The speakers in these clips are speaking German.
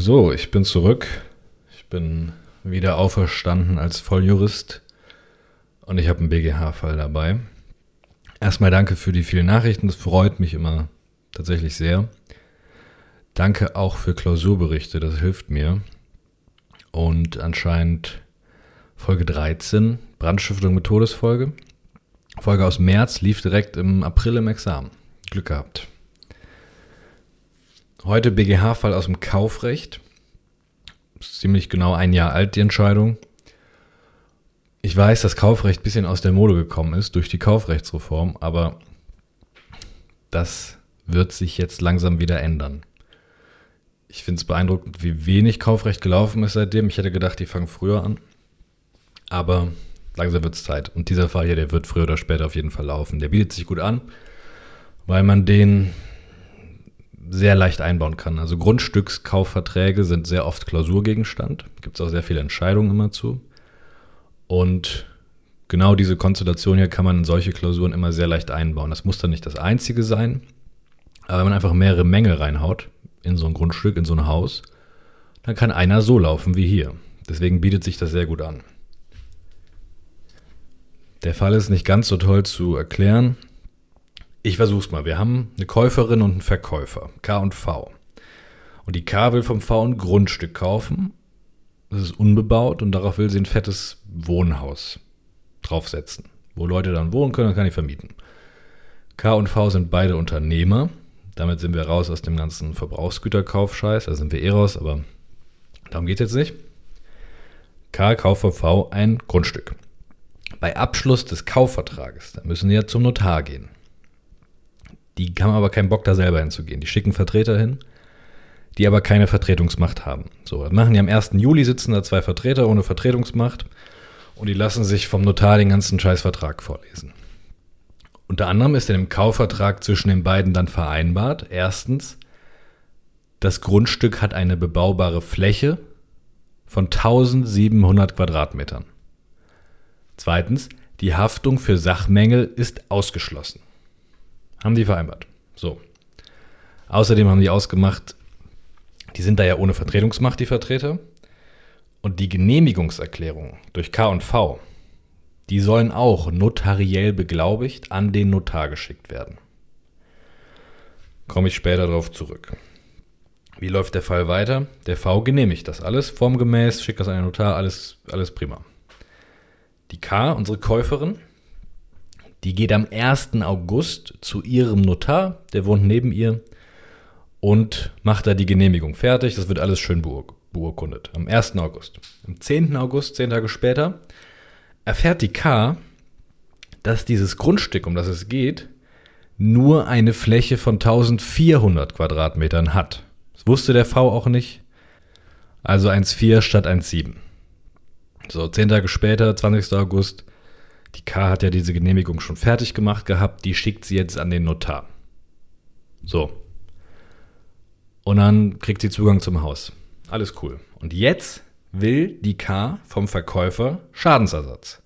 So, ich bin zurück. Ich bin wieder auferstanden als Volljurist und ich habe einen BGH-Fall dabei. Erstmal danke für die vielen Nachrichten, das freut mich immer tatsächlich sehr. Danke auch für Klausurberichte, das hilft mir. Und anscheinend Folge 13, Brandstiftung mit Todesfolge. Folge aus März lief direkt im April im Examen. Glück gehabt. Heute BGH-Fall aus dem Kaufrecht. Ziemlich genau ein Jahr alt, die Entscheidung. Ich weiß, dass Kaufrecht ein bisschen aus der Mode gekommen ist durch die Kaufrechtsreform, aber das wird sich jetzt langsam wieder ändern. Ich finde es beeindruckend, wie wenig Kaufrecht gelaufen ist seitdem. Ich hätte gedacht, die fangen früher an. Aber langsam wird es Zeit. Und dieser Fall hier, der wird früher oder später auf jeden Fall laufen. Der bietet sich gut an, weil man den sehr leicht einbauen kann. Also Grundstückskaufverträge sind sehr oft Klausurgegenstand. Gibt es auch sehr viele Entscheidungen immer zu. Und genau diese Konstellation hier kann man in solche Klausuren immer sehr leicht einbauen. Das muss dann nicht das einzige sein. Aber wenn man einfach mehrere Mängel reinhaut in so ein Grundstück, in so ein Haus, dann kann einer so laufen wie hier. Deswegen bietet sich das sehr gut an. Der Fall ist nicht ganz so toll zu erklären. Ich versuch's mal. Wir haben eine Käuferin und einen Verkäufer, K und V. Und die K will vom V ein Grundstück kaufen. Das ist unbebaut und darauf will sie ein fettes Wohnhaus draufsetzen. Wo Leute dann wohnen können, dann kann ich vermieten. K und V sind beide Unternehmer. Damit sind wir raus aus dem ganzen Verbrauchsgüterkaufscheiß. Da sind wir eh raus, aber darum geht jetzt nicht. K kauft vom V ein Grundstück. Bei Abschluss des Kaufvertrages, da müssen die ja zum Notar gehen. Die haben aber keinen Bock, da selber hinzugehen. Die schicken Vertreter hin, die aber keine Vertretungsmacht haben. So, das machen die am 1. Juli, sitzen da zwei Vertreter ohne Vertretungsmacht und die lassen sich vom Notar den ganzen Scheißvertrag vorlesen. Unter anderem ist in dem Kaufvertrag zwischen den beiden dann vereinbart, erstens, das Grundstück hat eine bebaubare Fläche von 1700 Quadratmetern. Zweitens, die Haftung für Sachmängel ist ausgeschlossen. Haben die vereinbart. So. Außerdem haben die ausgemacht, die sind da ja ohne Vertretungsmacht, die Vertreter. Und die Genehmigungserklärung durch K und V, die sollen auch notariell beglaubigt an den Notar geschickt werden. Komme ich später darauf zurück. Wie läuft der Fall weiter? Der V genehmigt das alles formgemäß, schickt das an den Notar, alles, alles prima. Die K, unsere Käuferin, die geht am 1. August zu ihrem Notar, der wohnt neben ihr, und macht da die Genehmigung fertig. Das wird alles schön beur beurkundet. Am 1. August. Am 10. August, zehn Tage später, erfährt die K, dass dieses Grundstück, um das es geht, nur eine Fläche von 1400 Quadratmetern hat. Das wusste der V auch nicht. Also 1,4 statt 1,7. So, zehn Tage später, 20. August, die K hat ja diese Genehmigung schon fertig gemacht gehabt, die schickt sie jetzt an den Notar. So. Und dann kriegt sie Zugang zum Haus. Alles cool. Und jetzt will die K vom Verkäufer Schadensersatz.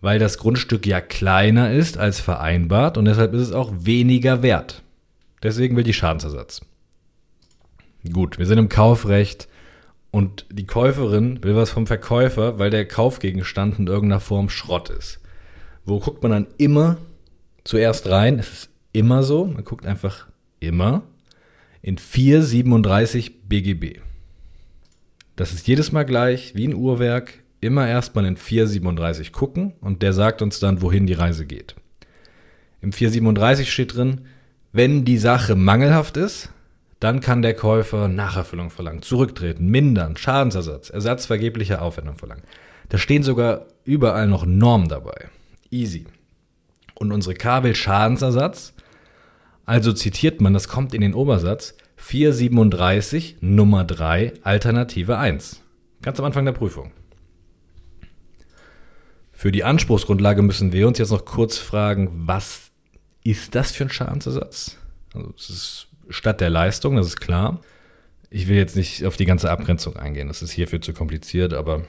Weil das Grundstück ja kleiner ist als vereinbart und deshalb ist es auch weniger wert. Deswegen will die Schadensersatz. Gut, wir sind im Kaufrecht und die Käuferin will was vom Verkäufer, weil der Kaufgegenstand in irgendeiner Form Schrott ist. Wo guckt man dann immer zuerst rein? Es ist immer so, man guckt einfach immer in 437 BGB. Das ist jedes Mal gleich, wie ein Uhrwerk, immer erstmal in 437 gucken und der sagt uns dann, wohin die Reise geht. Im 437 steht drin, wenn die Sache mangelhaft ist, dann kann der Käufer Nacherfüllung verlangen, zurücktreten, mindern, Schadensersatz, Ersatz vergeblicher Aufwendung verlangen. Da stehen sogar überall noch Normen dabei. Easy. Und unsere K will Schadensersatz. Also zitiert man, das kommt in den Obersatz, 437 Nummer 3 Alternative 1. Ganz am Anfang der Prüfung. Für die Anspruchsgrundlage müssen wir uns jetzt noch kurz fragen, was ist das für ein Schadensersatz? Also es ist statt der Leistung, das ist klar. Ich will jetzt nicht auf die ganze Abgrenzung eingehen, das ist hierfür zu kompliziert, aber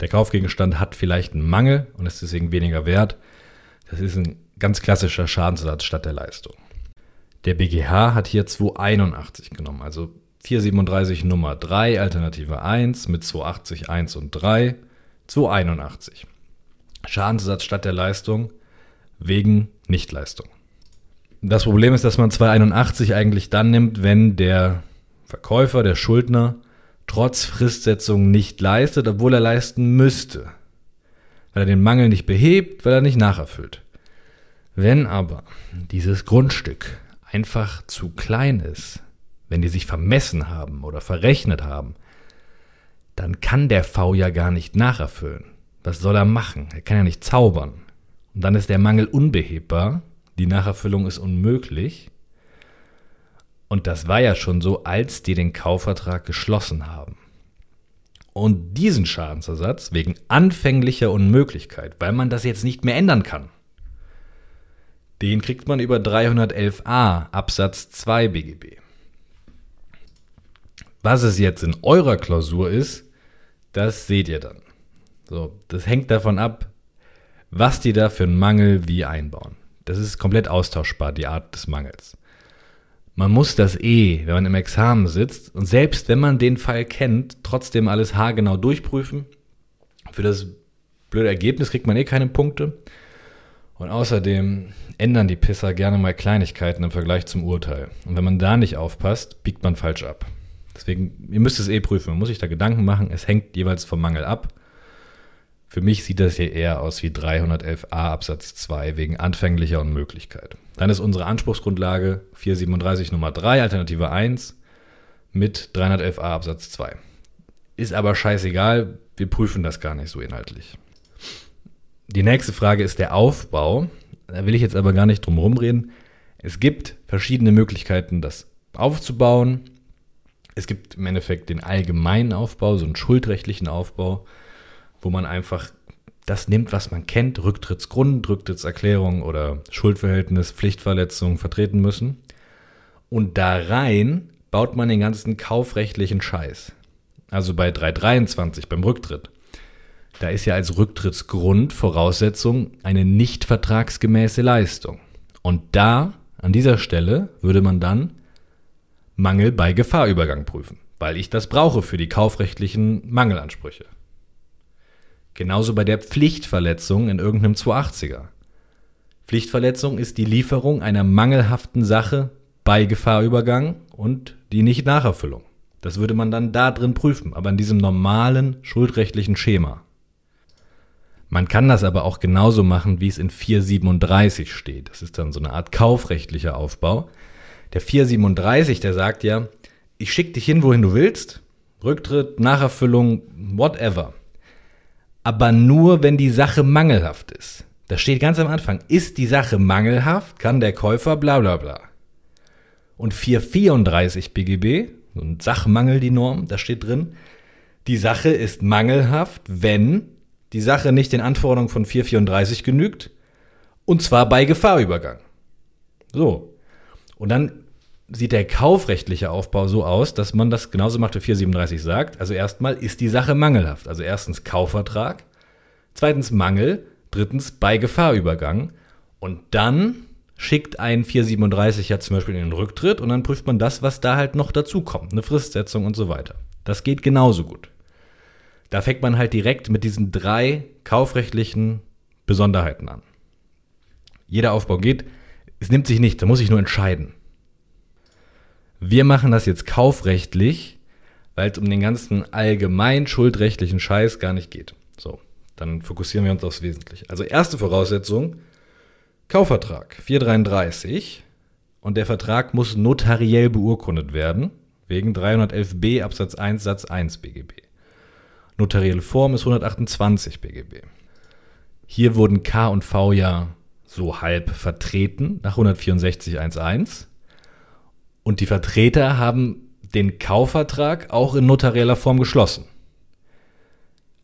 der Kaufgegenstand hat vielleicht einen Mangel und ist deswegen weniger wert. Das ist ein ganz klassischer Schadensersatz statt der Leistung. Der BGH hat hier 281 genommen, also 437 Nummer 3, Alternative 1 mit 280 1 und 3, 281. Schadensersatz statt der Leistung wegen Nichtleistung. Das Problem ist, dass man 281 eigentlich dann nimmt, wenn der Verkäufer, der Schuldner, trotz Fristsetzung nicht leistet, obwohl er leisten müsste. Weil er den Mangel nicht behebt, weil er nicht nacherfüllt. Wenn aber dieses Grundstück einfach zu klein ist, wenn die sich vermessen haben oder verrechnet haben, dann kann der V ja gar nicht nacherfüllen. Was soll er machen? Er kann ja nicht zaubern. Und dann ist der Mangel unbehebbar, die Nacherfüllung ist unmöglich. Und das war ja schon so, als die den Kaufvertrag geschlossen haben. Und diesen Schadensersatz wegen anfänglicher Unmöglichkeit, weil man das jetzt nicht mehr ändern kann, den kriegt man über 311a Absatz 2 BGB. Was es jetzt in eurer Klausur ist, das seht ihr dann. So, das hängt davon ab, was die da für einen Mangel wie einbauen. Das ist komplett austauschbar, die Art des Mangels. Man muss das eh, wenn man im Examen sitzt und selbst wenn man den Fall kennt, trotzdem alles haargenau durchprüfen. Für das blöde Ergebnis kriegt man eh keine Punkte. Und außerdem ändern die Pisser gerne mal Kleinigkeiten im Vergleich zum Urteil. Und wenn man da nicht aufpasst, biegt man falsch ab. Deswegen, ihr müsst es eh prüfen. Man muss sich da Gedanken machen. Es hängt jeweils vom Mangel ab. Für mich sieht das hier eher aus wie 311a Absatz 2 wegen anfänglicher Unmöglichkeit. Dann ist unsere Anspruchsgrundlage 437 Nummer 3, Alternative 1 mit 311a Absatz 2. Ist aber scheißegal, wir prüfen das gar nicht so inhaltlich. Die nächste Frage ist der Aufbau. Da will ich jetzt aber gar nicht drum rumreden. Es gibt verschiedene Möglichkeiten, das aufzubauen. Es gibt im Endeffekt den allgemeinen Aufbau, so einen schuldrechtlichen Aufbau wo man einfach das nimmt, was man kennt, Rücktrittsgrund, Rücktrittserklärung oder Schuldverhältnis, Pflichtverletzung vertreten müssen. Und da rein baut man den ganzen kaufrechtlichen Scheiß. Also bei 323 beim Rücktritt. Da ist ja als Rücktrittsgrund Voraussetzung eine nicht vertragsgemäße Leistung. Und da, an dieser Stelle, würde man dann Mangel bei Gefahrübergang prüfen, weil ich das brauche für die kaufrechtlichen Mangelansprüche. Genauso bei der Pflichtverletzung in irgendeinem 280er. Pflichtverletzung ist die Lieferung einer mangelhaften Sache bei Gefahrübergang und die Nicht-Nacherfüllung. Das würde man dann da drin prüfen, aber in diesem normalen schuldrechtlichen Schema. Man kann das aber auch genauso machen, wie es in 437 steht. Das ist dann so eine Art kaufrechtlicher Aufbau. Der 437, der sagt ja, ich schicke dich hin, wohin du willst. Rücktritt, Nacherfüllung, whatever aber nur, wenn die Sache mangelhaft ist. Das steht ganz am Anfang. Ist die Sache mangelhaft, kann der Käufer bla bla bla. Und 434 BGB, und Sachmangel die Norm, da steht drin, die Sache ist mangelhaft, wenn die Sache nicht den Anforderungen von 434 genügt, und zwar bei Gefahrübergang. So. Und dann sieht der kaufrechtliche Aufbau so aus, dass man das genauso macht, wie 437 sagt. Also erstmal ist die Sache mangelhaft. Also erstens Kaufvertrag, zweitens Mangel, drittens bei Gefahrübergang und dann schickt ein 437 ja zum Beispiel in den Rücktritt und dann prüft man das, was da halt noch dazu kommt, eine Fristsetzung und so weiter. Das geht genauso gut. Da fängt man halt direkt mit diesen drei kaufrechtlichen Besonderheiten an. Jeder Aufbau geht, es nimmt sich nicht, da muss ich nur entscheiden. Wir machen das jetzt kaufrechtlich, weil es um den ganzen allgemein schuldrechtlichen Scheiß gar nicht geht. So, dann fokussieren wir uns aufs Wesentliche. Also erste Voraussetzung, Kaufvertrag 433 und der Vertrag muss notariell beurkundet werden, wegen 311b Absatz 1 Satz 1 BGB. Notarielle Form ist 128 BGB. Hier wurden K und V ja so halb vertreten nach 164.1.1 und die Vertreter haben den Kaufvertrag auch in notarieller Form geschlossen.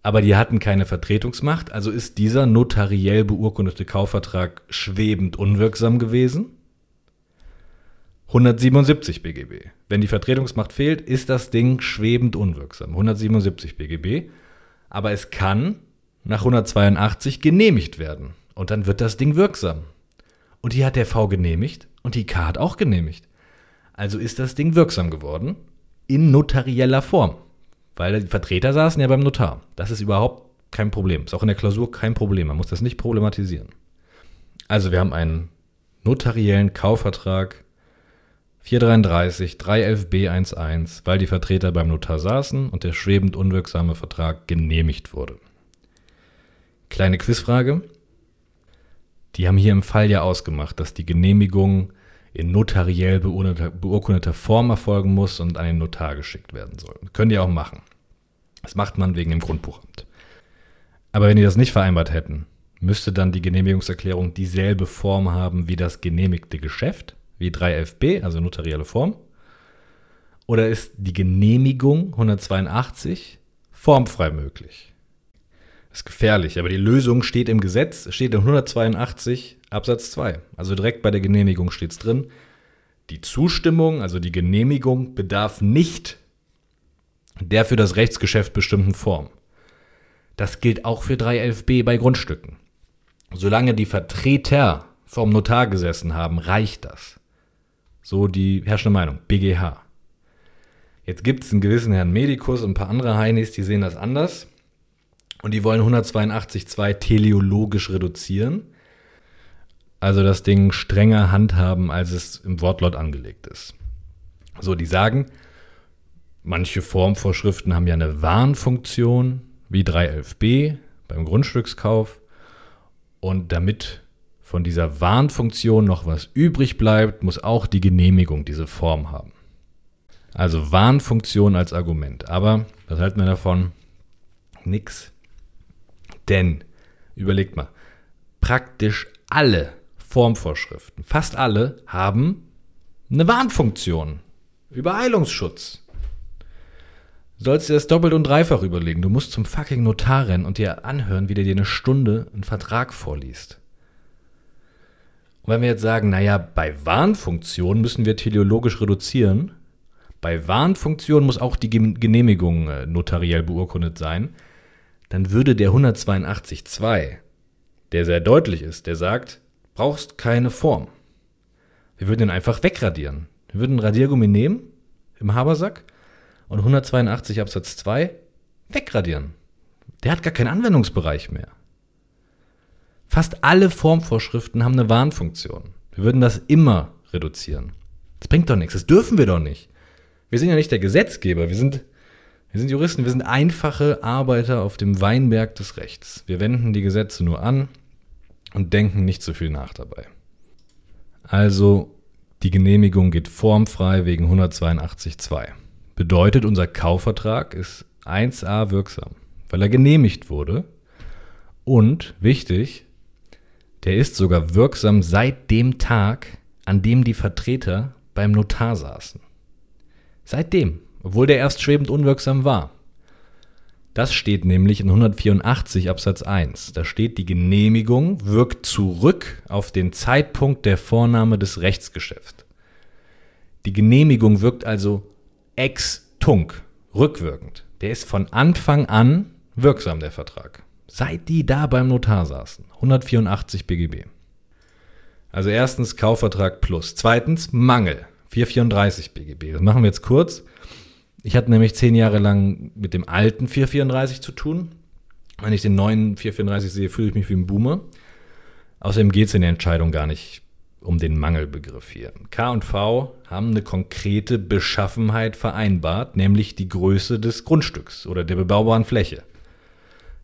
Aber die hatten keine Vertretungsmacht, also ist dieser notariell beurkundete Kaufvertrag schwebend unwirksam gewesen. 177 BGB. Wenn die Vertretungsmacht fehlt, ist das Ding schwebend unwirksam. 177 BGB. Aber es kann nach 182 genehmigt werden. Und dann wird das Ding wirksam. Und die hat der V genehmigt und die K hat auch genehmigt. Also ist das Ding wirksam geworden in notarieller Form. Weil die Vertreter saßen ja beim Notar. Das ist überhaupt kein Problem. Ist auch in der Klausur kein Problem. Man muss das nicht problematisieren. Also wir haben einen notariellen Kaufvertrag 433 311b11, weil die Vertreter beim Notar saßen und der schwebend unwirksame Vertrag genehmigt wurde. Kleine Quizfrage. Die haben hier im Fall ja ausgemacht, dass die Genehmigung in notariell beurkundeter Form erfolgen muss und an den Notar geschickt werden soll. Können die auch machen. Das macht man wegen dem Grundbuchamt. Aber wenn die das nicht vereinbart hätten, müsste dann die Genehmigungserklärung dieselbe Form haben wie das genehmigte Geschäft, wie 3FB, also notarielle Form? Oder ist die Genehmigung 182 formfrei möglich? Das ist gefährlich, aber die Lösung steht im Gesetz, steht in 182 Absatz 2. Also direkt bei der Genehmigung steht es drin. Die Zustimmung, also die Genehmigung, bedarf nicht der für das Rechtsgeschäft bestimmten Form. Das gilt auch für 311b bei Grundstücken. Solange die Vertreter vom Notar gesessen haben, reicht das. So die herrschende Meinung, BGH. Jetzt gibt es einen gewissen Herrn Medikus und ein paar andere Heinis, die sehen das anders. Und die wollen 182.2 teleologisch reduzieren. Also das Ding strenger handhaben, als es im Wortlaut angelegt ist. So, die sagen, manche Formvorschriften haben ja eine Warnfunktion, wie 311b beim Grundstückskauf. Und damit von dieser Warnfunktion noch was übrig bleibt, muss auch die Genehmigung diese Form haben. Also Warnfunktion als Argument. Aber was halten wir davon? Nix. Denn, überlegt mal, praktisch alle Formvorschriften, fast alle, haben eine Warnfunktion. Übereilungsschutz. Sollst dir das doppelt und dreifach überlegen. Du musst zum fucking Notar rennen und dir anhören, wie der dir eine Stunde einen Vertrag vorliest. Und wenn wir jetzt sagen, naja, bei Warnfunktion müssen wir teleologisch reduzieren, bei Warnfunktion muss auch die Genehmigung äh, notariell beurkundet sein, dann würde der 182.2, der sehr deutlich ist, der sagt, brauchst keine Form. Wir würden ihn einfach wegradieren. Wir würden Radiergummi nehmen im Habersack und 182 Absatz 2 wegradieren. Der hat gar keinen Anwendungsbereich mehr. Fast alle Formvorschriften haben eine Warnfunktion. Wir würden das immer reduzieren. Das bringt doch nichts. Das dürfen wir doch nicht. Wir sind ja nicht der Gesetzgeber. Wir sind wir sind Juristen, wir sind einfache Arbeiter auf dem Weinberg des Rechts. Wir wenden die Gesetze nur an und denken nicht so viel nach dabei. Also, die Genehmigung geht formfrei wegen 182.2. Bedeutet, unser Kaufvertrag ist 1a wirksam, weil er genehmigt wurde. Und, wichtig, der ist sogar wirksam seit dem Tag, an dem die Vertreter beim Notar saßen. Seitdem obwohl der erst schwebend unwirksam war. Das steht nämlich in 184 Absatz 1. Da steht, die Genehmigung wirkt zurück auf den Zeitpunkt der Vornahme des Rechtsgeschäfts. Die Genehmigung wirkt also ex tunc, rückwirkend. Der ist von Anfang an wirksam, der Vertrag. Seit die da beim Notar saßen. 184 BGB. Also erstens Kaufvertrag plus. Zweitens Mangel. 434 BGB. Das machen wir jetzt kurz. Ich hatte nämlich zehn Jahre lang mit dem alten 434 zu tun. Wenn ich den neuen 434 sehe, fühle ich mich wie ein Boomer. Außerdem geht es in der Entscheidung gar nicht um den Mangelbegriff hier. K und V haben eine konkrete Beschaffenheit vereinbart, nämlich die Größe des Grundstücks oder der bebaubaren Fläche.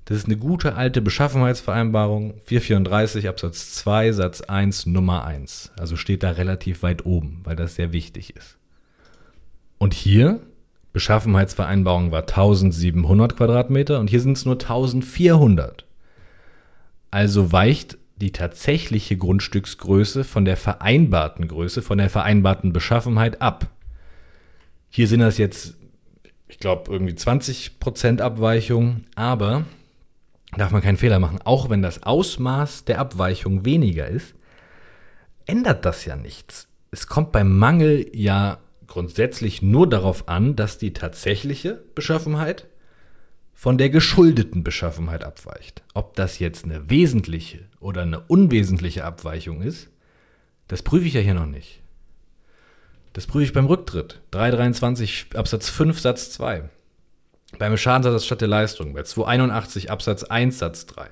Das ist eine gute alte Beschaffenheitsvereinbarung, 434 Absatz 2 Satz 1 Nummer 1. Also steht da relativ weit oben, weil das sehr wichtig ist. Und hier Beschaffenheitsvereinbarung war 1700 Quadratmeter und hier sind es nur 1400. Also weicht die tatsächliche Grundstücksgröße von der vereinbarten Größe, von der vereinbarten Beschaffenheit ab. Hier sind das jetzt, ich glaube, irgendwie 20% Abweichung, aber darf man keinen Fehler machen. Auch wenn das Ausmaß der Abweichung weniger ist, ändert das ja nichts. Es kommt beim Mangel ja grundsätzlich nur darauf an, dass die tatsächliche Beschaffenheit von der geschuldeten Beschaffenheit abweicht. Ob das jetzt eine wesentliche oder eine unwesentliche Abweichung ist, das prüfe ich ja hier noch nicht. Das prüfe ich beim Rücktritt. 323 Absatz 5 Satz 2. Beim Schadensersatz statt der Leistung. Bei 281 Absatz 1 Satz 3.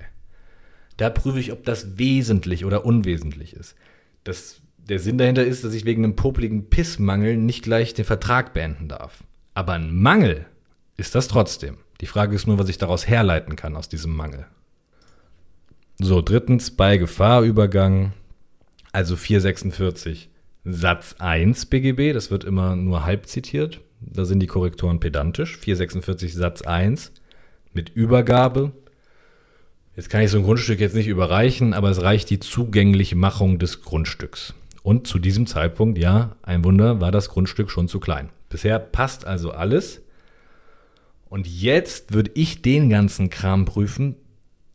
Da prüfe ich, ob das wesentlich oder unwesentlich ist. Das, der Sinn dahinter ist, dass ich wegen einem popligen Pissmangel nicht gleich den Vertrag beenden darf. Aber ein Mangel ist das trotzdem. Die Frage ist nur, was ich daraus herleiten kann aus diesem Mangel. So, drittens bei Gefahrübergang, also 446 Satz 1 BGB, das wird immer nur halb zitiert, da sind die Korrektoren pedantisch. 446 Satz 1 mit Übergabe. Jetzt kann ich so ein Grundstück jetzt nicht überreichen, aber es reicht die Zugänglichmachung des Grundstücks. Und zu diesem Zeitpunkt, ja, ein Wunder, war das Grundstück schon zu klein. Bisher passt also alles. Und jetzt würde ich den ganzen Kram prüfen,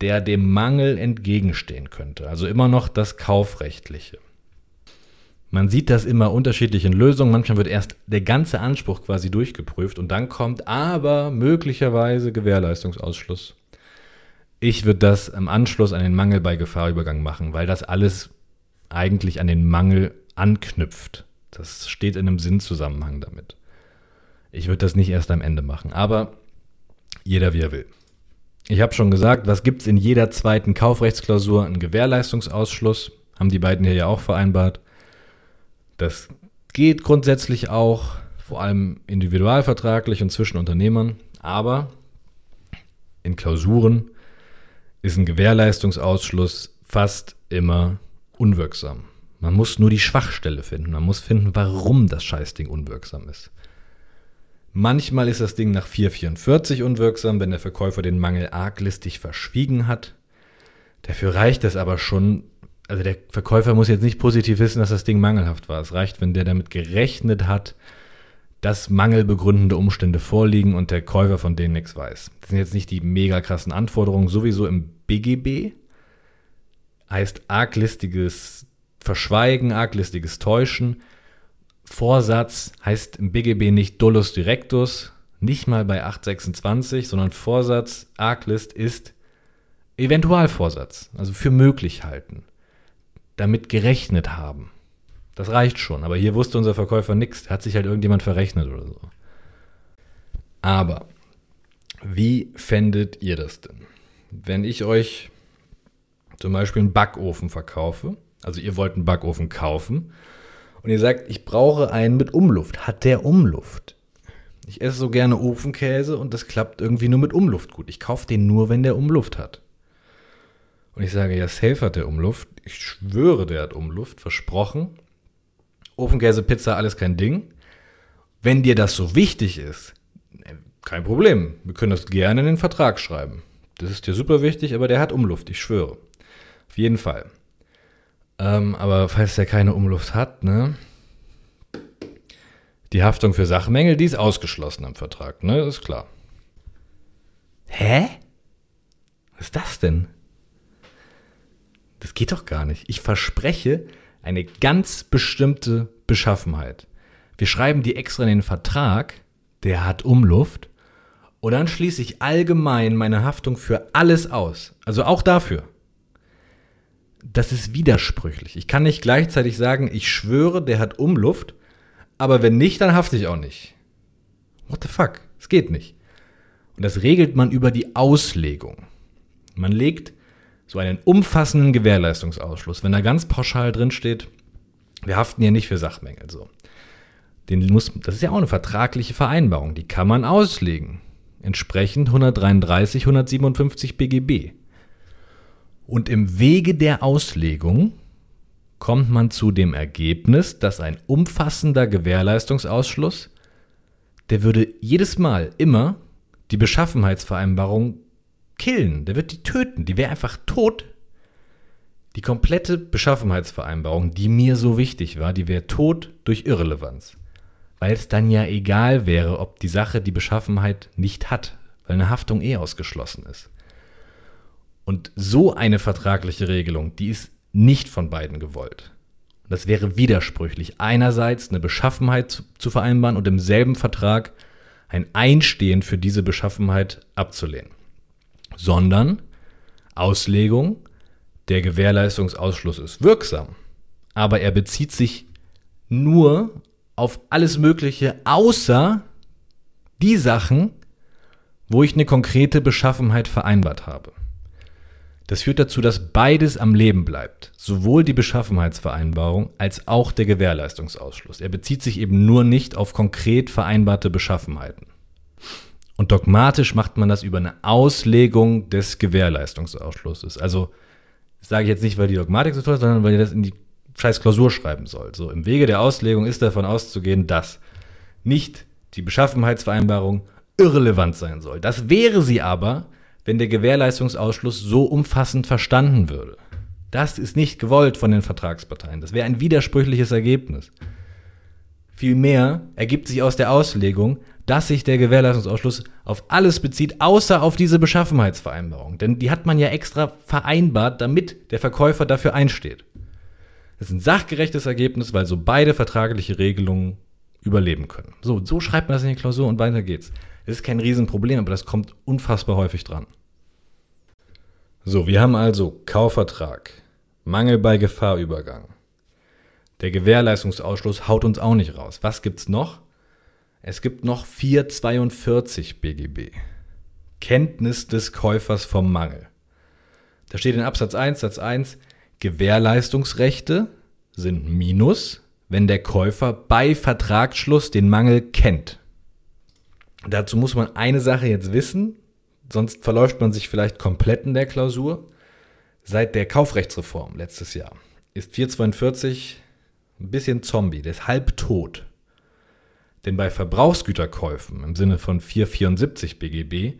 der dem Mangel entgegenstehen könnte. Also immer noch das Kaufrechtliche. Man sieht das immer unterschiedlich in Lösungen. Manchmal wird erst der ganze Anspruch quasi durchgeprüft und dann kommt aber möglicherweise Gewährleistungsausschluss. Ich würde das im Anschluss an den Mangel bei Gefahrübergang machen, weil das alles eigentlich an den Mangel anknüpft. Das steht in einem Sinnzusammenhang damit. Ich würde das nicht erst am Ende machen, aber jeder wie er will. Ich habe schon gesagt, was gibt es in jeder zweiten Kaufrechtsklausur? Einen Gewährleistungsausschluss. Haben die beiden hier ja auch vereinbart. Das geht grundsätzlich auch, vor allem individualvertraglich und zwischen Unternehmern. Aber in Klausuren ist ein Gewährleistungsausschluss fast immer unwirksam. Man muss nur die Schwachstelle finden. Man muss finden, warum das Scheißding unwirksam ist. Manchmal ist das Ding nach 444 unwirksam, wenn der Verkäufer den Mangel arglistig verschwiegen hat. Dafür reicht es aber schon, also der Verkäufer muss jetzt nicht positiv wissen, dass das Ding mangelhaft war. Es reicht, wenn der damit gerechnet hat, dass mangelbegründende Umstände vorliegen und der Käufer von denen nichts weiß. Das sind jetzt nicht die mega krassen Anforderungen, sowieso im BGB. Heißt arglistiges Verschweigen, arglistiges Täuschen. Vorsatz heißt im BGB nicht Dolus Directus, nicht mal bei 826, sondern Vorsatz, Arglist ist Eventualvorsatz, also für möglich halten, damit gerechnet haben. Das reicht schon, aber hier wusste unser Verkäufer nichts, hat sich halt irgendjemand verrechnet oder so. Aber wie fändet ihr das denn? Wenn ich euch zum Beispiel einen Backofen verkaufe, also ihr wollt einen Backofen kaufen und ihr sagt, ich brauche einen mit Umluft. Hat der Umluft? Ich esse so gerne Ofenkäse und das klappt irgendwie nur mit Umluft gut. Ich kaufe den nur, wenn der Umluft hat. Und ich sage, ja, safe hat der Umluft. Ich schwöre, der hat Umluft. Versprochen. Ofenkäse, Pizza, alles kein Ding. Wenn dir das so wichtig ist, äh, kein Problem. Wir können das gerne in den Vertrag schreiben. Das ist dir super wichtig, aber der hat Umluft, ich schwöre. Auf jeden Fall. Ähm, aber falls der keine Umluft hat, ne? Die Haftung für Sachmängel, die ist ausgeschlossen im Vertrag, ne? Ist klar. Hä? Was ist das denn? Das geht doch gar nicht. Ich verspreche eine ganz bestimmte Beschaffenheit. Wir schreiben die extra in den Vertrag, der hat Umluft, und dann schließe ich allgemein meine Haftung für alles aus. Also auch dafür das ist widersprüchlich. Ich kann nicht gleichzeitig sagen, ich schwöre, der hat Umluft, aber wenn nicht, dann hafte ich auch nicht. What the fuck? Es geht nicht. Und das regelt man über die Auslegung. Man legt so einen umfassenden Gewährleistungsausschluss, wenn da ganz pauschal drin steht, wir haften ja nicht für Sachmängel so. Den muss, das ist ja auch eine vertragliche Vereinbarung, die kann man auslegen. Entsprechend 133, 157 BGB. Und im Wege der Auslegung kommt man zu dem Ergebnis, dass ein umfassender Gewährleistungsausschluss, der würde jedes Mal immer die Beschaffenheitsvereinbarung killen, der wird die töten, die wäre einfach tot. Die komplette Beschaffenheitsvereinbarung, die mir so wichtig war, die wäre tot durch Irrelevanz. Weil es dann ja egal wäre, ob die Sache die Beschaffenheit nicht hat, weil eine Haftung eh ausgeschlossen ist. Und so eine vertragliche Regelung, die ist nicht von beiden gewollt. Das wäre widersprüchlich, einerseits eine Beschaffenheit zu, vereinbaren und im selben Vertrag ein Einstehen für diese Beschaffenheit abzulehnen. Sondern Auslegung, der Gewährleistungsausschluss ist wirksam, aber er bezieht sich nur auf alles Mögliche, außer die Sachen, wo ich eine konkrete Beschaffenheit vereinbart habe. Das führt dazu, dass beides am Leben bleibt. Sowohl die Beschaffenheitsvereinbarung als auch der Gewährleistungsausschluss. Er bezieht sich eben nur nicht auf konkret vereinbarte Beschaffenheiten. Und dogmatisch macht man das über eine Auslegung des Gewährleistungsausschlusses. Also sage ich jetzt nicht, weil die Dogmatik so toll ist, sondern weil ihr das in die scheiß Klausur schreiben sollt. So im Wege der Auslegung ist davon auszugehen, dass nicht die Beschaffenheitsvereinbarung irrelevant sein soll. Das wäre sie aber, wenn der Gewährleistungsausschluss so umfassend verstanden würde. Das ist nicht gewollt von den Vertragsparteien. Das wäre ein widersprüchliches Ergebnis. Vielmehr ergibt sich aus der Auslegung, dass sich der Gewährleistungsausschluss auf alles bezieht, außer auf diese Beschaffenheitsvereinbarung. Denn die hat man ja extra vereinbart, damit der Verkäufer dafür einsteht. Das ist ein sachgerechtes Ergebnis, weil so beide vertragliche Regelungen überleben können. So, so schreibt man das in die Klausur und weiter geht's. Ist kein Riesenproblem, aber das kommt unfassbar häufig dran. So, wir haben also Kaufvertrag, Mangel bei Gefahrübergang. Der Gewährleistungsausschluss haut uns auch nicht raus. Was gibt's noch? Es gibt noch 442 BGB. Kenntnis des Käufers vom Mangel. Da steht in Absatz 1, Satz 1, Gewährleistungsrechte sind Minus, wenn der Käufer bei Vertragsschluss den Mangel kennt. Dazu muss man eine Sache jetzt wissen, sonst verläuft man sich vielleicht komplett in der Klausur. Seit der Kaufrechtsreform letztes Jahr ist 442 ein bisschen Zombie, der ist halb tot. Denn bei Verbrauchsgüterkäufen im Sinne von 474 BGB,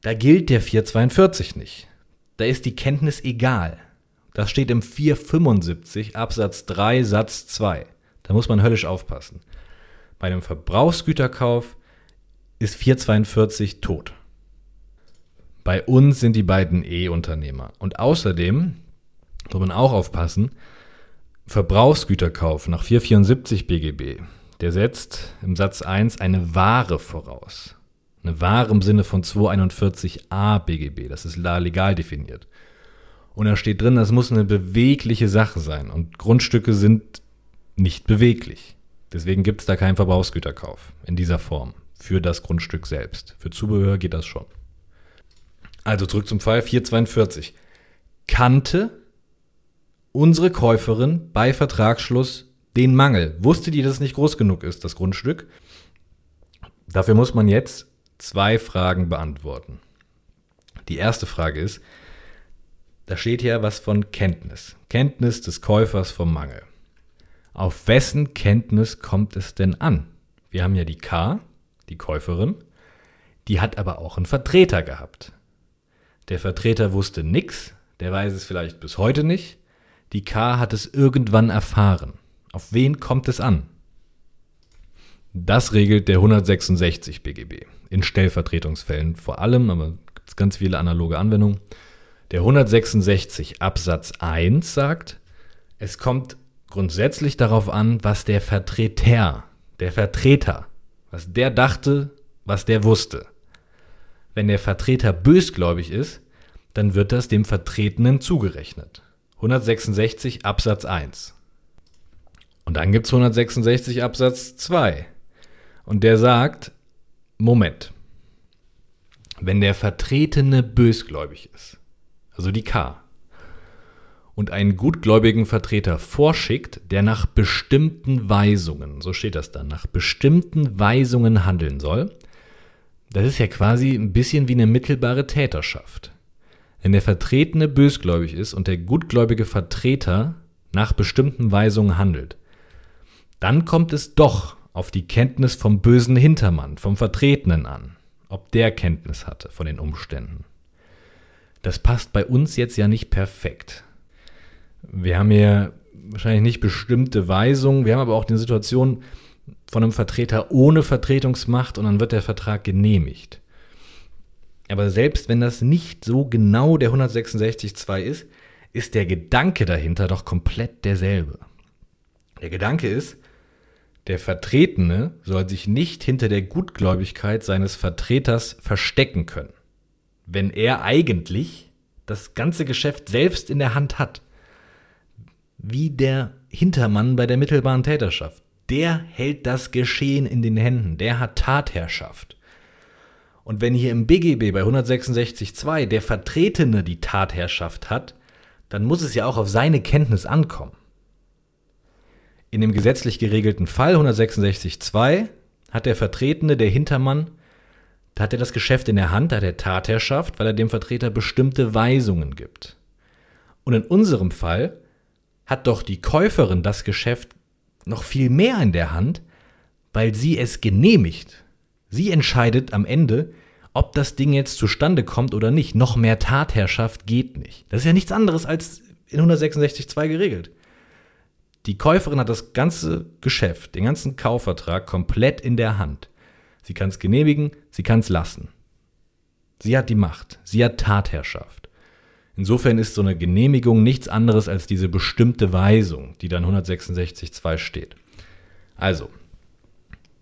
da gilt der 442 nicht. Da ist die Kenntnis egal. Das steht im 475 Absatz 3 Satz 2. Da muss man höllisch aufpassen. Bei einem Verbrauchsgüterkauf ist 442 tot. Bei uns sind die beiden E-Unternehmer. Und außerdem muss man auch aufpassen, Verbrauchsgüterkauf nach 474 BGB, der setzt im Satz 1 eine Ware voraus. Eine Ware im Sinne von 241a BGB, das ist legal definiert. Und da steht drin, das muss eine bewegliche Sache sein. Und Grundstücke sind nicht beweglich. Deswegen gibt es da keinen Verbrauchsgüterkauf in dieser Form für das Grundstück selbst. Für Zubehör geht das schon. Also zurück zum Fall 442. Kannte unsere Käuferin bei Vertragsschluss den Mangel? Wusste die, dass es nicht groß genug ist, das Grundstück? Dafür muss man jetzt zwei Fragen beantworten. Die erste Frage ist, da steht ja was von Kenntnis. Kenntnis des Käufers vom Mangel. Auf wessen Kenntnis kommt es denn an? Wir haben ja die K, die Käuferin, die hat aber auch einen Vertreter gehabt. Der Vertreter wusste nichts, der weiß es vielleicht bis heute nicht. Die K hat es irgendwann erfahren. Auf wen kommt es an? Das regelt der 166 BGB. In Stellvertretungsfällen vor allem, aber gibt es ganz viele analoge Anwendungen. Der 166 Absatz 1 sagt, es kommt grundsätzlich darauf an, was der Vertreter, der Vertreter, was der dachte, was der wusste. Wenn der Vertreter bösgläubig ist, dann wird das dem Vertretenen zugerechnet. 166 Absatz 1. Und dann gibt es 166 Absatz 2. Und der sagt, Moment, wenn der Vertretene bösgläubig ist, also die K, und einen gutgläubigen Vertreter vorschickt, der nach bestimmten Weisungen, so steht das dann, nach bestimmten Weisungen handeln soll, das ist ja quasi ein bisschen wie eine mittelbare Täterschaft. Wenn der Vertretene bösgläubig ist und der gutgläubige Vertreter nach bestimmten Weisungen handelt, dann kommt es doch auf die Kenntnis vom bösen Hintermann, vom Vertretenen an, ob der Kenntnis hatte von den Umständen. Das passt bei uns jetzt ja nicht perfekt. Wir haben hier wahrscheinlich nicht bestimmte Weisungen, wir haben aber auch die Situation von einem Vertreter ohne Vertretungsmacht und dann wird der Vertrag genehmigt. Aber selbst wenn das nicht so genau der 166.2 ist, ist der Gedanke dahinter doch komplett derselbe. Der Gedanke ist, der Vertretene soll sich nicht hinter der Gutgläubigkeit seines Vertreters verstecken können, wenn er eigentlich das ganze Geschäft selbst in der Hand hat. Wie der Hintermann bei der mittelbaren Täterschaft. der hält das Geschehen in den Händen, der hat Tatherrschaft. Und wenn hier im BGB bei 166.2 der Vertretene die Tatherrschaft hat, dann muss es ja auch auf seine Kenntnis ankommen. In dem gesetzlich geregelten Fall 166.2 hat der Vertretene, der Hintermann, da hat er das Geschäft in der Hand, da hat er Tatherrschaft, weil er dem Vertreter bestimmte Weisungen gibt. Und in unserem Fall hat doch die Käuferin das Geschäft noch viel mehr in der Hand, weil sie es genehmigt. Sie entscheidet am Ende, ob das Ding jetzt zustande kommt oder nicht. Noch mehr Tatherrschaft geht nicht. Das ist ja nichts anderes als in 166.2 geregelt. Die Käuferin hat das ganze Geschäft, den ganzen Kaufvertrag komplett in der Hand. Sie kann es genehmigen, sie kann es lassen. Sie hat die Macht, sie hat Tatherrschaft. Insofern ist so eine Genehmigung nichts anderes als diese bestimmte Weisung, die dann 166.2 steht. Also,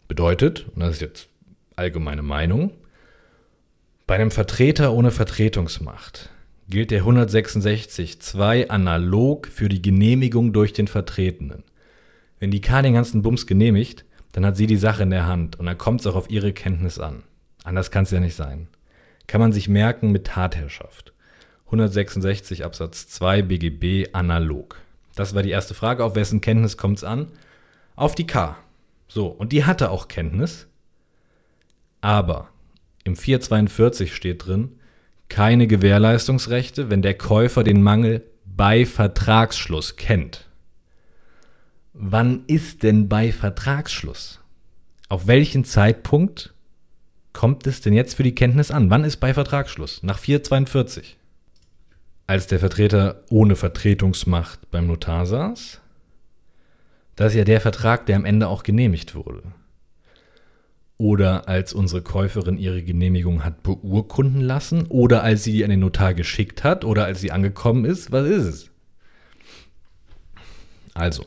bedeutet, und das ist jetzt allgemeine Meinung, bei einem Vertreter ohne Vertretungsmacht gilt der 166.2 analog für die Genehmigung durch den Vertretenen. Wenn die K den ganzen Bums genehmigt, dann hat sie die Sache in der Hand und dann kommt es auch auf ihre Kenntnis an. Anders kann es ja nicht sein. Kann man sich merken mit Tatherrschaft. 166 Absatz 2 BGB analog. Das war die erste Frage. Auf wessen Kenntnis kommt es an? Auf die K. So, und die hatte auch Kenntnis. Aber im 442 steht drin, keine Gewährleistungsrechte, wenn der Käufer den Mangel bei Vertragsschluss kennt. Wann ist denn bei Vertragsschluss? Auf welchen Zeitpunkt kommt es denn jetzt für die Kenntnis an? Wann ist bei Vertragsschluss? Nach 442. Als der Vertreter ohne Vertretungsmacht beim Notar saß? Das ist ja der Vertrag, der am Ende auch genehmigt wurde oder als unsere Käuferin ihre Genehmigung hat beurkunden lassen oder als sie die an den Notar geschickt hat oder als sie angekommen ist. Was ist es? Also,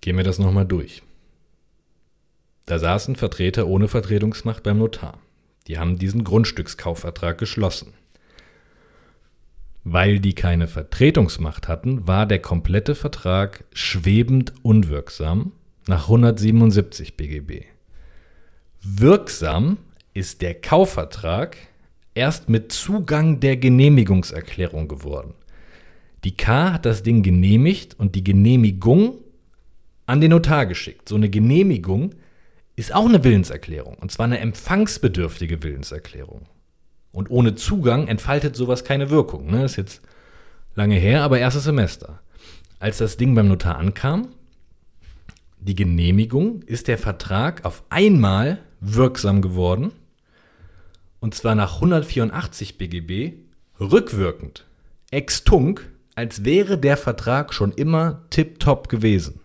gehen wir das nochmal durch. Da saßen Vertreter ohne Vertretungsmacht beim Notar. Die haben diesen Grundstückskaufvertrag geschlossen. Weil die keine Vertretungsmacht hatten, war der komplette Vertrag schwebend unwirksam nach 177 BGB. Wirksam ist der Kaufvertrag erst mit Zugang der Genehmigungserklärung geworden. Die K hat das Ding genehmigt und die Genehmigung an den Notar geschickt. So eine Genehmigung ist auch eine Willenserklärung und zwar eine empfangsbedürftige Willenserklärung. Und ohne Zugang entfaltet sowas keine Wirkung. Ne? Ist jetzt lange her, aber erstes Semester. Als das Ding beim Notar ankam, die Genehmigung ist der Vertrag auf einmal wirksam geworden. Und zwar nach 184 BGB rückwirkend. Ex tunc, als wäre der Vertrag schon immer tiptop gewesen.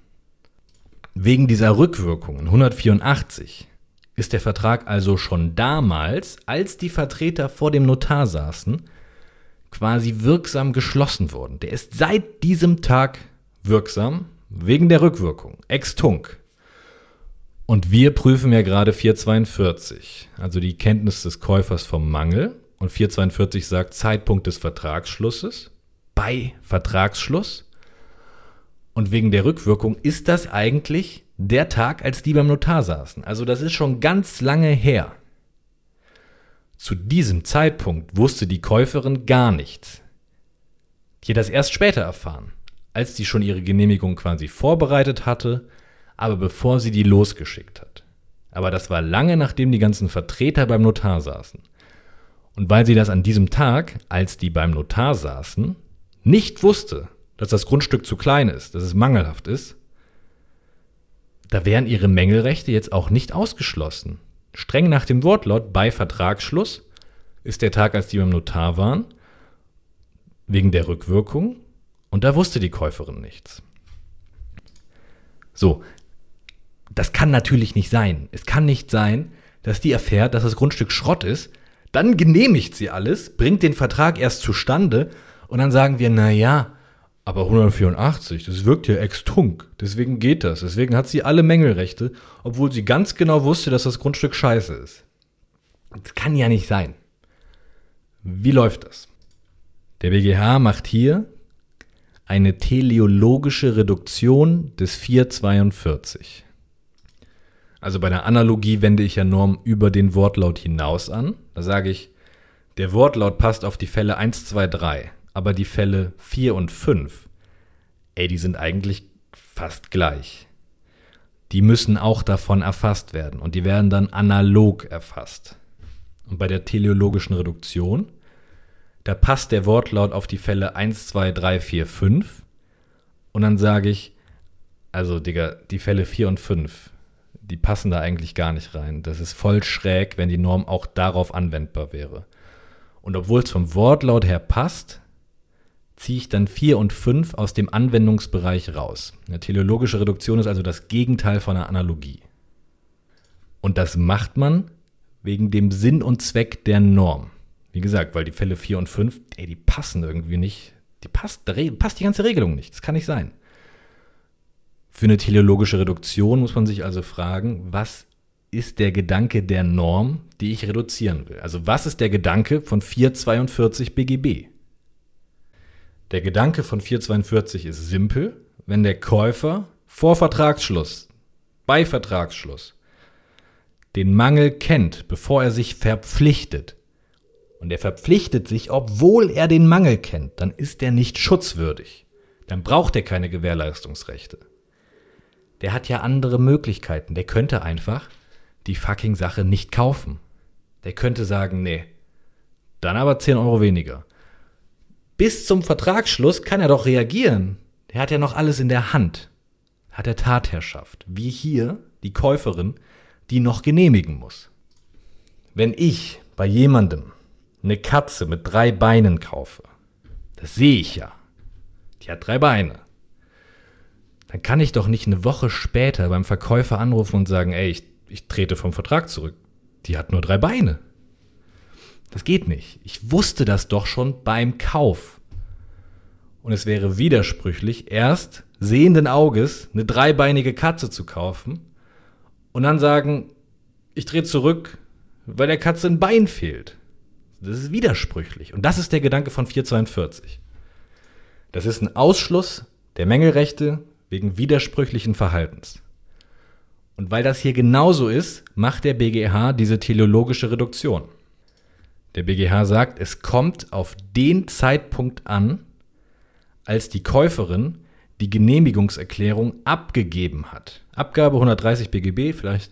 Wegen dieser Rückwirkung in 184 ist der Vertrag also schon damals, als die Vertreter vor dem Notar saßen, quasi wirksam geschlossen worden. Der ist seit diesem Tag wirksam Wegen der Rückwirkung. Ex tunc. Und wir prüfen ja gerade 442, also die Kenntnis des Käufers vom Mangel. Und 442 sagt Zeitpunkt des Vertragsschlusses bei Vertragsschluss. Und wegen der Rückwirkung ist das eigentlich der Tag, als die beim Notar saßen. Also das ist schon ganz lange her. Zu diesem Zeitpunkt wusste die Käuferin gar nichts. Die hat das erst später erfahren als die schon ihre Genehmigung quasi vorbereitet hatte, aber bevor sie die losgeschickt hat. Aber das war lange nachdem die ganzen Vertreter beim Notar saßen. Und weil sie das an diesem Tag, als die beim Notar saßen, nicht wusste, dass das Grundstück zu klein ist, dass es mangelhaft ist, da wären ihre Mängelrechte jetzt auch nicht ausgeschlossen. Streng nach dem Wortlaut bei Vertragsschluss ist der Tag, als die beim Notar waren, wegen der Rückwirkung und da wusste die Käuferin nichts. So, das kann natürlich nicht sein. Es kann nicht sein, dass die erfährt, dass das Grundstück Schrott ist, dann genehmigt sie alles, bringt den Vertrag erst zustande und dann sagen wir, na ja, aber 184, das wirkt ja ex tunc, deswegen geht das, deswegen hat sie alle Mängelrechte, obwohl sie ganz genau wusste, dass das Grundstück scheiße ist. Das kann ja nicht sein. Wie läuft das? Der BGH macht hier eine teleologische Reduktion des 442. Also bei der Analogie wende ich ja Norm über den Wortlaut hinaus an. Da sage ich, der Wortlaut passt auf die Fälle 1, 2, 3, aber die Fälle 4 und 5, ey, die sind eigentlich fast gleich. Die müssen auch davon erfasst werden und die werden dann analog erfasst. Und bei der teleologischen Reduktion, da passt der Wortlaut auf die Fälle 1, 2, 3, 4, 5 und dann sage ich, also Digga, die Fälle 4 und 5, die passen da eigentlich gar nicht rein. Das ist voll schräg, wenn die Norm auch darauf anwendbar wäre. Und obwohl es vom Wortlaut her passt, ziehe ich dann 4 und 5 aus dem Anwendungsbereich raus. Eine teleologische Reduktion ist also das Gegenteil von einer Analogie. Und das macht man wegen dem Sinn und Zweck der Norm. Wie gesagt, weil die Fälle 4 und 5, ey, die passen irgendwie nicht. Die passt, passt die ganze Regelung nicht. Das kann nicht sein. Für eine teleologische Reduktion muss man sich also fragen, was ist der Gedanke der Norm, die ich reduzieren will? Also was ist der Gedanke von 442 BGB? Der Gedanke von 442 ist simpel, wenn der Käufer vor Vertragsschluss, bei Vertragsschluss, den Mangel kennt, bevor er sich verpflichtet, und er verpflichtet sich, obwohl er den Mangel kennt, dann ist er nicht schutzwürdig. Dann braucht er keine Gewährleistungsrechte. Der hat ja andere Möglichkeiten. Der könnte einfach die fucking Sache nicht kaufen. Der könnte sagen, nee, dann aber 10 Euro weniger. Bis zum Vertragsschluss kann er doch reagieren. Der hat ja noch alles in der Hand. Hat er Tatherrschaft. Wie hier die Käuferin, die noch genehmigen muss. Wenn ich bei jemandem eine Katze mit drei Beinen kaufe, das sehe ich ja. Die hat drei Beine. Dann kann ich doch nicht eine Woche später beim Verkäufer anrufen und sagen, ey, ich ich trete vom Vertrag zurück. Die hat nur drei Beine. Das geht nicht. Ich wusste das doch schon beim Kauf. Und es wäre widersprüchlich, erst sehenden Auges eine dreibeinige Katze zu kaufen und dann sagen, ich drehe zurück, weil der Katze ein Bein fehlt. Das ist widersprüchlich. Und das ist der Gedanke von 442. Das ist ein Ausschluss der Mängelrechte wegen widersprüchlichen Verhaltens. Und weil das hier genauso ist, macht der BGH diese teleologische Reduktion. Der BGH sagt, es kommt auf den Zeitpunkt an, als die Käuferin die Genehmigungserklärung abgegeben hat. Abgabe 130 BGB, vielleicht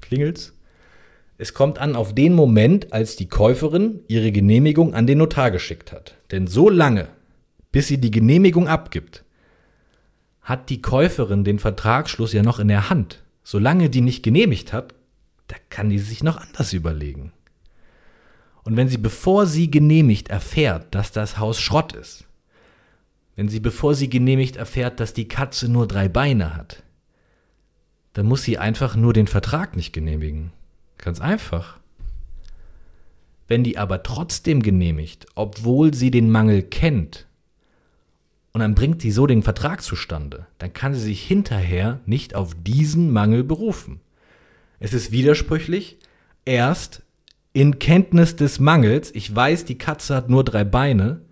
klingelt's. Es kommt an auf den Moment, als die Käuferin ihre Genehmigung an den Notar geschickt hat. Denn so lange, bis sie die Genehmigung abgibt, hat die Käuferin den Vertragsschluss ja noch in der Hand. Solange die nicht genehmigt hat, da kann die sich noch anders überlegen. Und wenn sie, bevor sie genehmigt, erfährt, dass das Haus Schrott ist, wenn sie, bevor sie genehmigt, erfährt, dass die Katze nur drei Beine hat, dann muss sie einfach nur den Vertrag nicht genehmigen. Ganz einfach. Wenn die aber trotzdem genehmigt, obwohl sie den Mangel kennt, und dann bringt sie so den Vertrag zustande, dann kann sie sich hinterher nicht auf diesen Mangel berufen. Es ist widersprüchlich, erst in Kenntnis des Mangels, ich weiß, die Katze hat nur drei Beine,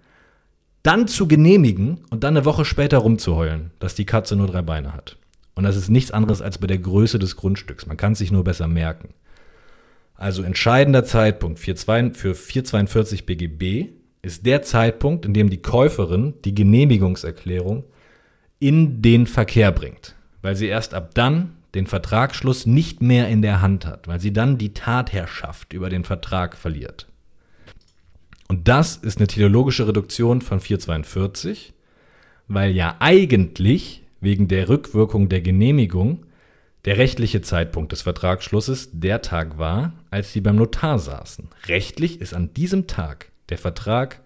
dann zu genehmigen und dann eine Woche später rumzuheulen, dass die Katze nur drei Beine hat. Und das ist nichts anderes als bei der Größe des Grundstücks. Man kann es sich nur besser merken. Also entscheidender Zeitpunkt für 442 BGB ist der Zeitpunkt, in dem die Käuferin die Genehmigungserklärung in den Verkehr bringt, weil sie erst ab dann den Vertragsschluss nicht mehr in der Hand hat, weil sie dann die Tatherrschaft über den Vertrag verliert. Und das ist eine teleologische Reduktion von 442, weil ja eigentlich wegen der Rückwirkung der Genehmigung der rechtliche Zeitpunkt des Vertragsschlusses der Tag war, als sie beim Notar saßen. Rechtlich ist an diesem Tag der Vertrag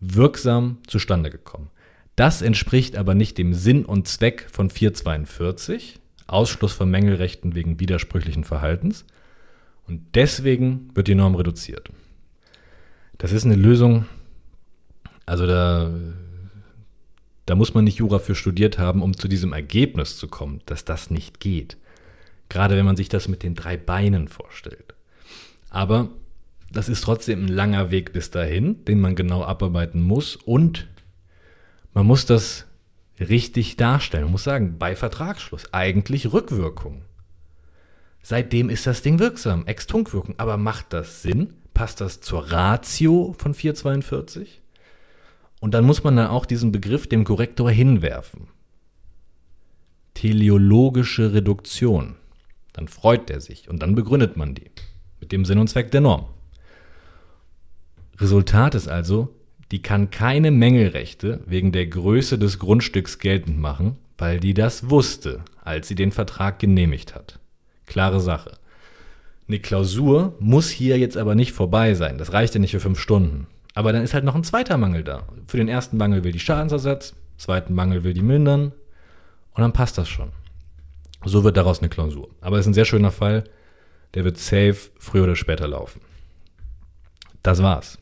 wirksam zustande gekommen. Das entspricht aber nicht dem Sinn und Zweck von 442, Ausschluss von Mängelrechten wegen widersprüchlichen Verhaltens. Und deswegen wird die Norm reduziert. Das ist eine Lösung, also da, da muss man nicht Jura für studiert haben, um zu diesem Ergebnis zu kommen, dass das nicht geht. Gerade wenn man sich das mit den drei Beinen vorstellt. Aber das ist trotzdem ein langer Weg bis dahin, den man genau abarbeiten muss. Und Man muss das richtig darstellen. Man muss sagen, bei Vertragsschluss eigentlich Rückwirkung. Seitdem ist das Ding wirksam, Ex-Tunkwirkung. Aber macht das Sinn? Passt das zur Ratio von 442? Und dann muss man dann auch diesen Begriff dem Korrektor hinwerfen. Teleologische Reduktion. Dann freut er sich und dann begründet man die mit dem Sinn und Zweck der Norm. Resultat ist also, die kann keine Mängelrechte wegen der Größe des Grundstücks geltend machen, weil die das wusste, als sie den Vertrag genehmigt hat. Klare Sache. Eine Klausur muss hier jetzt aber nicht vorbei sein. Das reicht ja nicht für fünf Stunden. Aber dann ist halt noch ein zweiter Mangel da. Für den ersten Mangel will die Schadensersatz, zweiten Mangel will die mindern und dann passt das schon. So wird daraus eine Klausur. Aber es ist ein sehr schöner Fall. Der wird safe früher oder später laufen. Das war's.